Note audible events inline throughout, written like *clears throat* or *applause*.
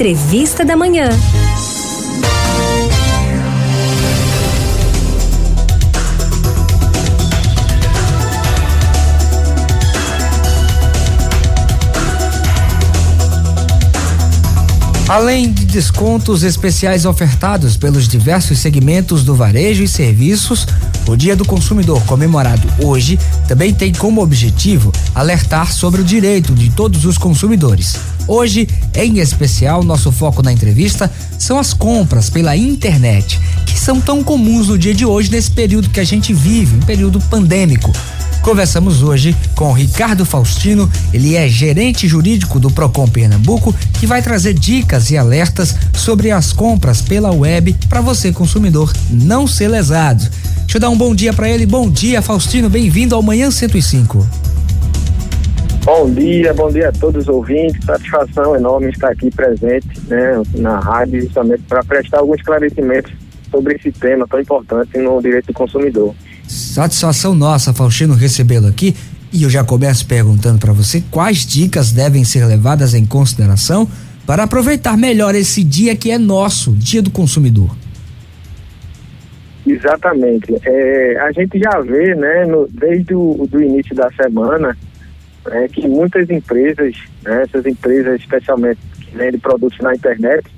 Entrevista da Manhã. Além de descontos especiais ofertados pelos diversos segmentos do varejo e serviços, o Dia do Consumidor, comemorado hoje, também tem como objetivo alertar sobre o direito de todos os consumidores. Hoje, em especial, nosso foco na entrevista são as compras pela internet, que são tão comuns no dia de hoje, nesse período que a gente vive, um período pandêmico. Conversamos hoje com Ricardo Faustino, ele é gerente jurídico do Procon Pernambuco, que vai trazer dicas e alertas sobre as compras pela web para você consumidor não ser lesado. Deixa eu dar um bom dia para ele. Bom dia, Faustino, bem-vindo ao Manhã 105. Bom dia, bom dia a todos os ouvintes. Satisfação enorme estar aqui presente né, na rádio, justamente para prestar alguns esclarecimentos sobre esse tema tão importante no direito do consumidor. Satisfação nossa, Faustino, recebê-lo aqui. E eu já começo perguntando para você quais dicas devem ser levadas em consideração para aproveitar melhor esse dia que é nosso, Dia do Consumidor. Exatamente. É, a gente já vê, né, no, desde o do início da semana, é, que muitas empresas, né, essas empresas especialmente que vendem produtos na internet,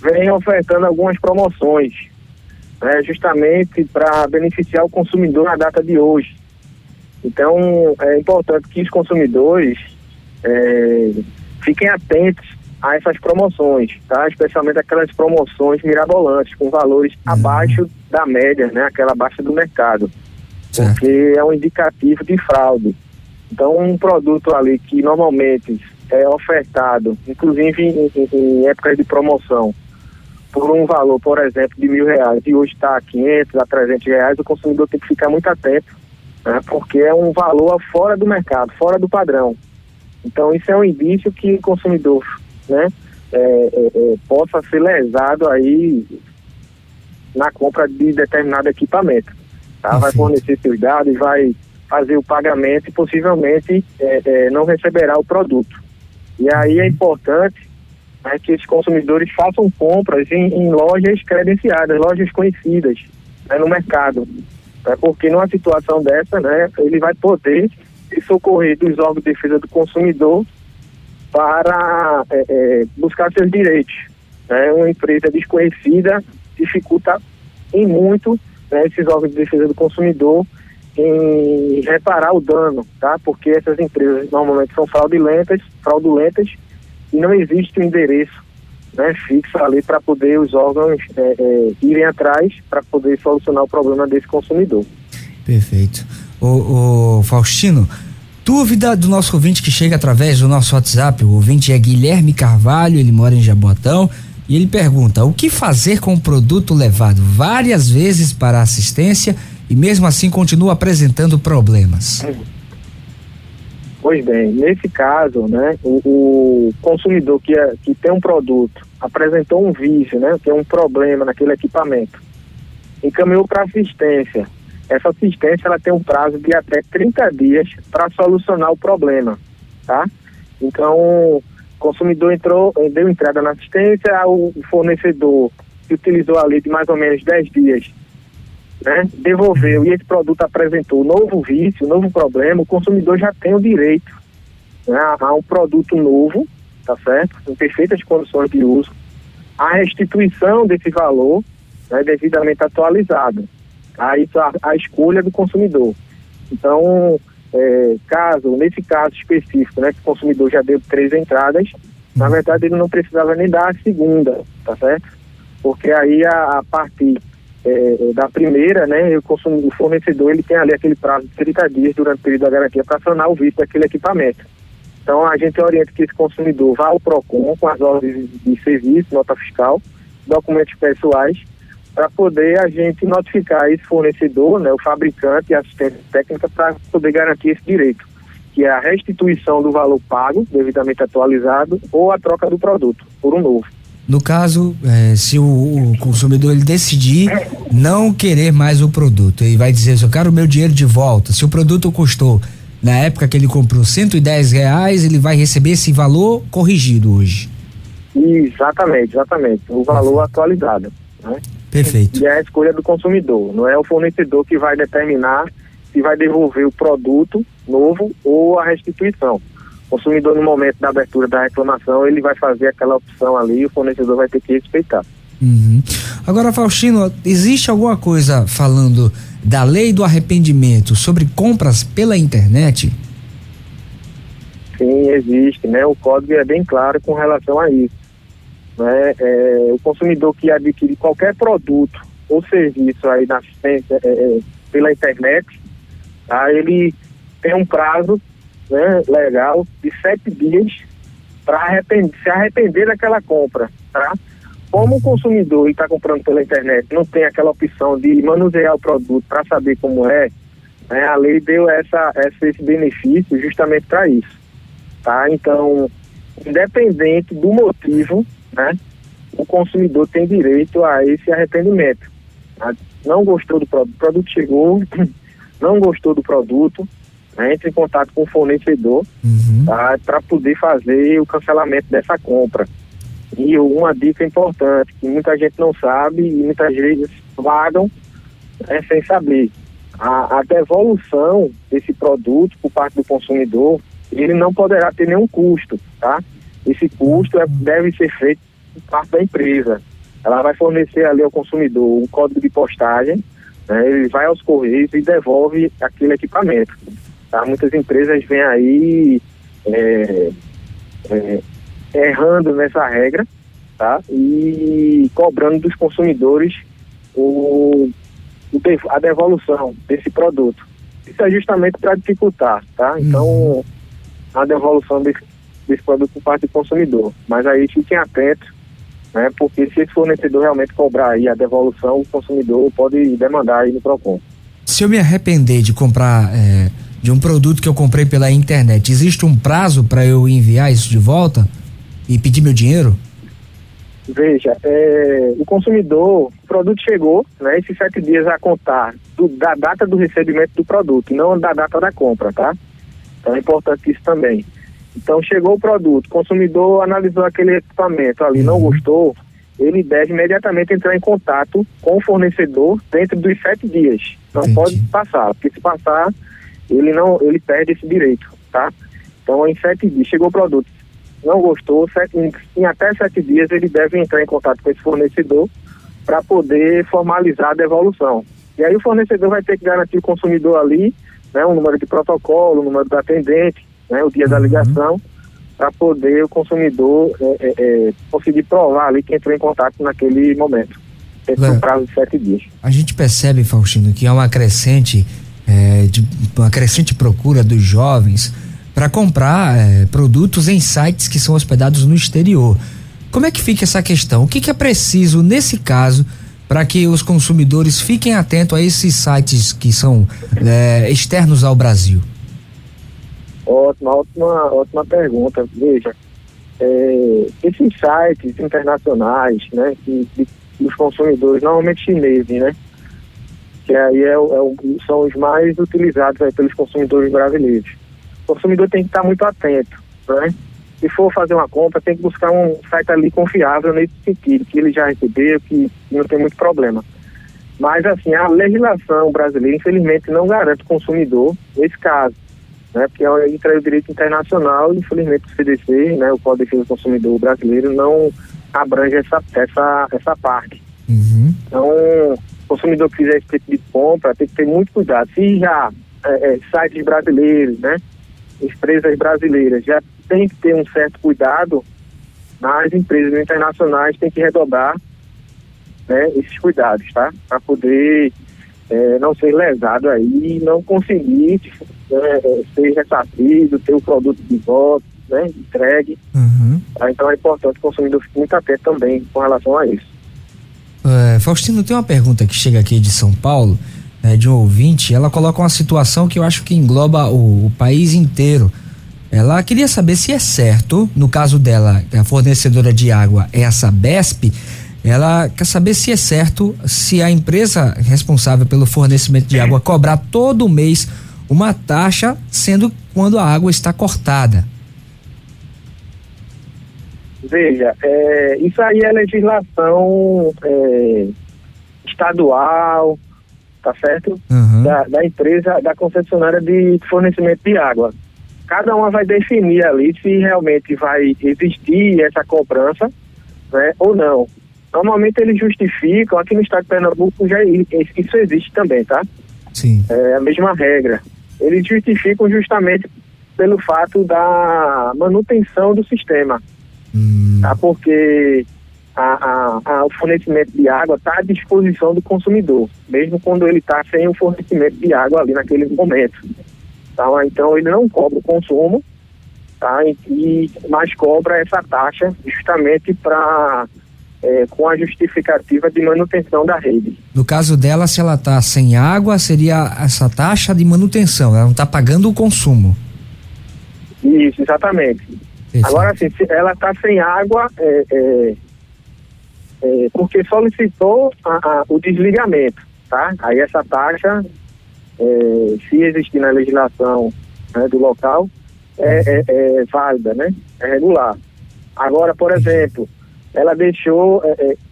vêm ofertando algumas promoções né, justamente para beneficiar o consumidor na data de hoje. Então, é importante que os consumidores é, fiquem atentos a essas promoções, tá? Especialmente aquelas promoções mirabolantes, com valores uhum. abaixo da média, né? Aquela abaixo do mercado. Certo. Porque é um indicativo de fraude. Então, um produto ali que normalmente é ofertado, inclusive em, em, em épocas de promoção, por um valor, por exemplo, de mil reais e hoje está a 500, a 300 reais, o consumidor tem que ficar muito atento, né, porque é um valor fora do mercado, fora do padrão. Então, isso é um indício que o consumidor né, é, é, é, possa ser lesado aí na compra de determinado equipamento. Tá? Vai fornecer seus dados, vai fazer o pagamento e possivelmente é, é, não receberá o produto. E aí é importante né, que os consumidores façam compras em, em lojas credenciadas, lojas conhecidas né, no mercado. Né, porque numa situação dessa, né, ele vai poder se socorrer dos órgãos de defesa do consumidor para é, é, buscar seus direitos. Né? Uma empresa desconhecida dificulta em muito né, esses órgãos de defesa do consumidor em reparar o dano, tá? Porque essas empresas normalmente são fraudulentas, fraudulentas e não existe um endereço né, fixo ali para poder os órgãos é, é, irem atrás para poder solucionar o problema desse consumidor. Perfeito. O, o, Faustino, dúvida do nosso ouvinte que chega através do nosso WhatsApp, o ouvinte é Guilherme Carvalho, ele mora em Jabotão, e ele pergunta: o que fazer com o produto levado várias vezes para assistência e mesmo assim continua apresentando problemas? Pois bem, nesse caso, né, o, o consumidor que, é, que tem um produto apresentou um vício, né, tem um problema naquele equipamento, encaminhou para assistência. Essa assistência ela tem um prazo de até 30 dias para solucionar o problema, tá? Então, o consumidor entrou, deu entrada na assistência, o fornecedor que utilizou ali de mais ou menos 10 dias né, devolveu e esse produto apresentou novo vício, novo problema, o consumidor já tem o direito né, a um produto novo, tá certo? Com perfeitas condições de uso, a restituição desse valor né, devidamente atualizado. Tá? Isso a, a escolha do consumidor. Então, é, caso, nesse caso específico, né, que o consumidor já deu três entradas, na verdade ele não precisava nem dar a segunda, tá certo? Porque aí a, a partir é, da primeira, né, o, o fornecedor ele tem ali aquele prazo de 30 dias durante o período da garantia para acionar o vício daquele equipamento. Então a gente orienta que esse consumidor vá ao PROCON com as ordens de serviço, nota fiscal, documentos pessoais, para poder a gente notificar esse fornecedor, né, o fabricante e a assistência técnica para poder garantir esse direito, que é a restituição do valor pago, devidamente atualizado, ou a troca do produto por um novo. No caso, é, se o, o, consumidor ele decidir não querer mais o produto, ele vai dizer, eu quero o meu dinheiro de volta. Se o produto custou na época que ele comprou 110 reais, ele vai receber esse valor corrigido hoje. Exatamente, exatamente. O valor atualizado. Né? Perfeito. E é a escolha do consumidor. Não é o fornecedor que vai determinar se vai devolver o produto novo ou a restituição. O consumidor, no momento da abertura da reclamação, ele vai fazer aquela opção ali e o fornecedor vai ter que respeitar. Uhum. Agora, Faustino, existe alguma coisa falando da lei do arrependimento sobre compras pela internet? Sim, existe, né? O código é bem claro com relação a isso. Né? É, o consumidor que adquire qualquer produto ou serviço aí na é, é, pela internet, tá? ele tem um prazo né, legal de sete dias para se arrepender daquela compra, tá? Como o consumidor está comprando pela internet não tem aquela opção de manusear o produto para saber como é, né, a lei deu essa, esse benefício justamente para isso, tá? Então, independente do motivo, né, o consumidor tem direito a esse arrependimento. Tá? Não gostou do produto, o produto chegou, *clears throat* não gostou do produto, né, entre em contato com o fornecedor uhum. tá, para poder fazer o cancelamento dessa compra. E uma dica importante, que muita gente não sabe e muitas vezes vagam né, sem saber. A, a, devolução desse produto por parte do consumidor, ele não poderá ter nenhum custo, tá? Esse custo é, deve ser feito por parte da empresa. Ela vai fornecer ali ao consumidor um código de postagem, né, ele vai aos correios e devolve aquele equipamento. Tá? Muitas empresas vêm aí é, é, errando nessa regra tá? e cobrando dos consumidores o, o a devolução desse produto. Isso é justamente para dificultar, tá? Então, uhum. a devolução desse, desse produto por parte do consumidor. Mas aí fiquem atentos, né? Porque se esse fornecedor realmente cobrar aí a devolução, o consumidor pode demandar aí no PROCON. Se eu me arrepender de comprar é, de um produto que eu comprei pela internet, existe um prazo para eu enviar isso de volta e pedir meu dinheiro? Veja, é, o consumidor, o produto chegou, né, esses sete dias a contar do, da data do recebimento do produto, não da data da compra, tá? Então é importante isso também. Então chegou o produto, o consumidor analisou aquele equipamento ali, não uhum. gostou, ele deve imediatamente entrar em contato com o fornecedor dentro dos sete dias. Não Entendi. pode passar, porque se passar, ele não, ele perde esse direito, tá? Então em sete dias chegou o produto, não gostou, sete, em, em, até sete dias ele deve entrar em contato com esse fornecedor para poder formalizar a devolução. E aí o fornecedor vai ter que garantir o consumidor ali, né, o número de protocolo, o número do atendente, né, o dia uhum. da ligação, para poder o consumidor é, é, é, conseguir provar ali que entrou em contato naquele momento. Esse é um prazo de sete dias. A gente percebe, Faustino, que há uma crescente, é, de, uma crescente procura dos jovens para comprar é, produtos em sites que são hospedados no exterior. Como é que fica essa questão? O que, que é preciso nesse caso para que os consumidores fiquem atentos a esses sites que são é, externos ao Brasil? Ótima, ótima, ótima pergunta. Veja, é, esses sites internacionais, né, que, que os consumidores, normalmente chineses, né, que aí é, é, são os mais utilizados aí, pelos consumidores brasileiros o consumidor tem que estar muito atento, né? Se for fazer uma compra, tem que buscar um site ali confiável nesse sentido, que ele já recebeu, que não tem muito problema. Mas, assim, a legislação brasileira, infelizmente, não garante o consumidor nesse caso, né? Porque entra o direito internacional, infelizmente, o CDC, né? O Código de Defesa do Consumidor brasileiro não abrange essa, essa, essa parte. Uhum. Então, consumidor que fizer esse tipo de compra tem que ter muito cuidado. Se já é, é, sites brasileiros, né? empresas brasileiras já tem que ter um certo cuidado, mas empresas internacionais têm que redobrar né, esses cuidados, tá? Para poder é, não ser lesado aí não conseguir né, é, ser ressarcido, ter o produto de volta, né, entregue. Uhum. Tá? Então é importante que o consumidor fique muito atento também com relação a isso. É, Faustino, tem uma pergunta que chega aqui de São Paulo é, de um ouvinte, ela coloca uma situação que eu acho que engloba o, o país inteiro. Ela queria saber se é certo, no caso dela, a fornecedora de água é a Sabesp, ela quer saber se é certo se a empresa responsável pelo fornecimento de água cobrar todo mês uma taxa, sendo quando a água está cortada. Veja, é, isso aí é legislação é, estadual, tá certo? Uhum. Da, da, empresa, da concessionária de fornecimento de água. Cada uma vai definir ali se realmente vai existir essa cobrança né, ou não. Normalmente eles justificam, aqui no estado de Pernambuco já isso existe também, tá? Sim. É a mesma regra. Eles justificam justamente pelo fato da manutenção do sistema. Hum. Tá? Porque a, a, a, o fornecimento de água está à disposição do consumidor, mesmo quando ele está sem o fornecimento de água ali naquele momento. Tá? Então ele não cobra o consumo, tá? e, mas cobra essa taxa justamente para é, com a justificativa de manutenção da rede. No caso dela, se ela está sem água, seria essa taxa de manutenção, ela não está pagando o consumo. Isso, exatamente. Agora, assim, ela está sem água, é, é, é, porque solicitou a, a, o desligamento, tá? Aí essa taxa, é, se existir na legislação né, do local, é, é, é, válida, né? É regular. Agora, por exemplo, ela deixou,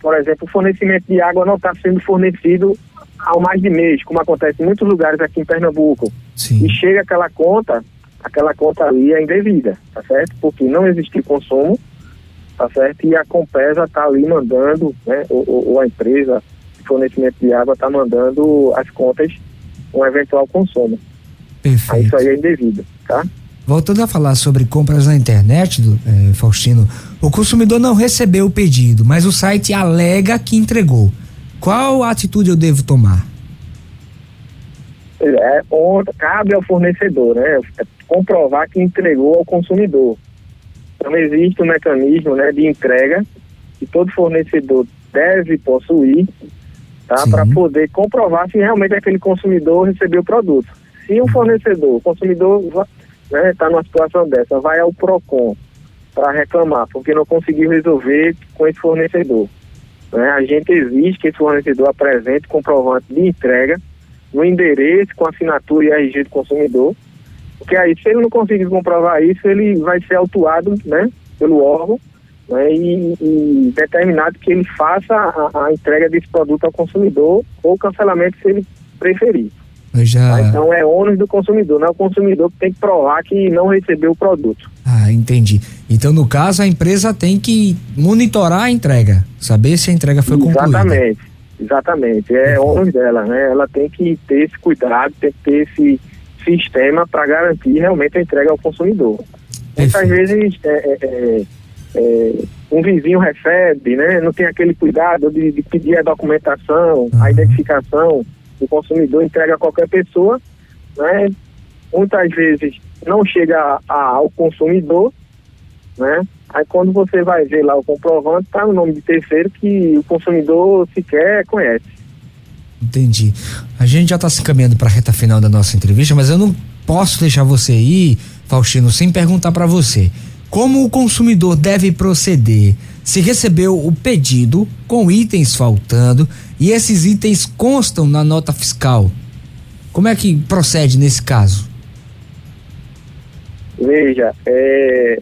por exemplo, o fornecimento de água não está sendo fornecido ao mais de mês, como acontece em muitos lugares aqui em Pernambuco. Sim. E chega aquela conta aquela conta ali é indevida, tá certo? Porque não existe consumo, tá certo? E a Compesa tá ali mandando, né? Ou, ou a empresa de fornecimento de água tá mandando as contas com eventual consumo. Perfeito. Aí isso aí é indevido, tá? Voltando a falar sobre compras na internet, do, eh, Faustino, o consumidor não recebeu o pedido, mas o site alega que entregou. Qual atitude eu devo tomar? É, onde cabe ao fornecedor, né? É comprovar que entregou ao consumidor. Então existe um mecanismo né, de entrega que todo fornecedor deve possuir tá, para poder comprovar se realmente aquele consumidor recebeu o produto. Se o fornecedor, o consumidor está né, tá numa situação dessa, vai ao PROCON para reclamar porque não conseguiu resolver com esse fornecedor. Né, a gente exige que esse fornecedor apresente comprovante de entrega no endereço com assinatura e RG do consumidor porque aí, se ele não conseguir comprovar isso, ele vai ser autuado né, pelo órgão né, e, e, determinado que ele faça a, a, entrega desse produto ao consumidor ou cancelamento se ele preferir. Já... Então é ônus do consumidor, não é o consumidor que tem que provar que não recebeu o produto. Ah, entendi. Então, no caso, a empresa tem que monitorar a entrega, saber se a entrega foi concluída. Exatamente, exatamente. É ônus dela, né? Ela tem que ter esse cuidado, tem que ter esse sistema para garantir realmente a entrega ao consumidor. Muitas vezes é, é, é, é, um vizinho recebe, né, não tem aquele cuidado de, de pedir a documentação, uhum. a identificação do consumidor, entrega a qualquer pessoa, né, muitas vezes não chega a, a, ao consumidor, né, aí quando você vai ver lá o comprovante, está no nome de terceiro que o consumidor sequer conhece. Entendi. A gente já está se encaminhando para a reta final da nossa entrevista, mas eu não posso deixar você ir, Faustino, sem perguntar para você. Como o consumidor deve proceder se recebeu o pedido com itens faltando e esses itens constam na nota fiscal? Como é que procede nesse caso? Veja, é,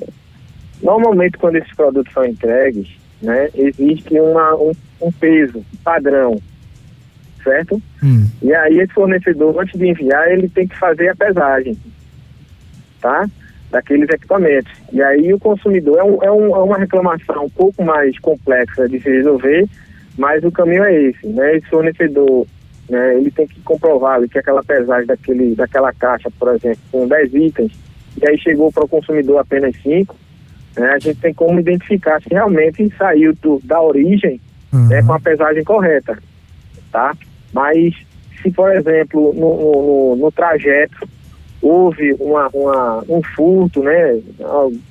normalmente quando esses produtos são entregues, né, existe uma, um, um peso padrão certo? Hum. E aí esse fornecedor, antes de enviar, ele tem que fazer a pesagem, tá? Daqueles equipamentos. E aí o consumidor, é, um, é, um, é uma reclamação um pouco mais complexa de se resolver, mas o caminho é esse, né? Esse fornecedor, né, ele tem que comprovar que aquela pesagem daquele, daquela caixa, por exemplo, com 10 itens, e aí chegou para o consumidor apenas 5, né, a gente tem como identificar se realmente saiu do, da origem uhum. né, com a pesagem correta, tá? Mas se, por exemplo, no, no, no trajeto houve uma, uma, um furto, né?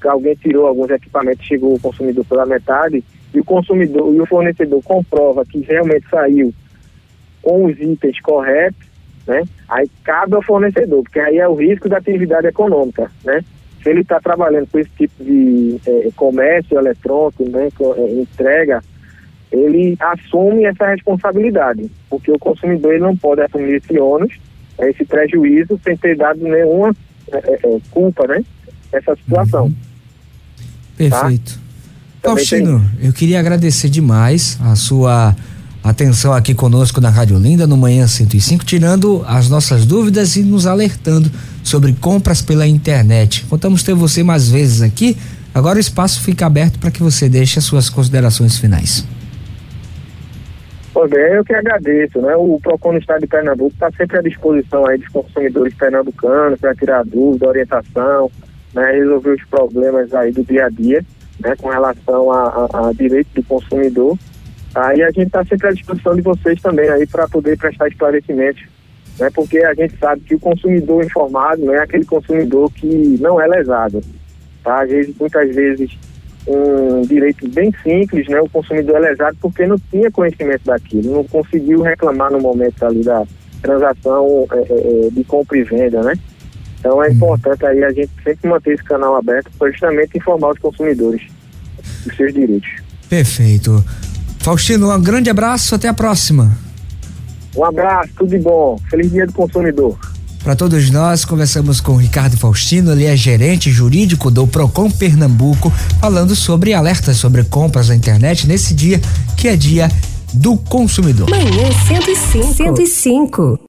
Alguém tirou alguns equipamentos, chegou o consumidor pela metade, e o consumidor e o fornecedor comprova que realmente saiu com os itens corretos, né? Aí cabe ao fornecedor, porque aí é o risco da atividade econômica, né? Se ele está trabalhando com esse tipo de é, comércio eletrônico, né? É, entrega ele assume essa responsabilidade, porque o consumidor ele não pode assumir esse ônus, né, esse prejuízo, sem ter dado nenhuma é, é, é culpa, né? Essa situação. Uhum. Perfeito. Tá? Faustino, eu queria agradecer demais a sua atenção aqui conosco na Rádio Linda no Manhã 105, tirando as nossas dúvidas e nos alertando sobre compras pela internet. Contamos ter você mais vezes aqui. Agora o espaço fica aberto para que você deixe as suas considerações finais. Pois bem, eu que agradeço, né? O PROCON no estado de Pernambuco está sempre à disposição aí dos consumidores pernambucanos para tirar dúvida, orientação, né? Resolver os problemas aí do dia a dia, né? Com relação a, a, a direito do consumidor. Aí a gente está sempre à disposição de vocês também aí para poder prestar esclarecimentos, né? Porque a gente sabe que o consumidor informado não é aquele consumidor que não é lesado, tá? Às vezes, muitas vezes um direito bem simples, né? O consumidor é lesado porque não tinha conhecimento daquilo, não conseguiu reclamar no momento ali da transação é, é, é de compra e venda, né? Então é uhum. importante aí a gente sempre manter esse canal aberto para justamente informar os consumidores dos seus direitos. Perfeito. Faustino, um grande abraço, até a próxima. Um abraço, tudo de bom. Feliz dia do consumidor. Para todos nós, conversamos com o Ricardo Faustino, ele é gerente jurídico do Procon Pernambuco, falando sobre alertas sobre compras na internet nesse dia que é dia do consumidor. Manhã 105. 105.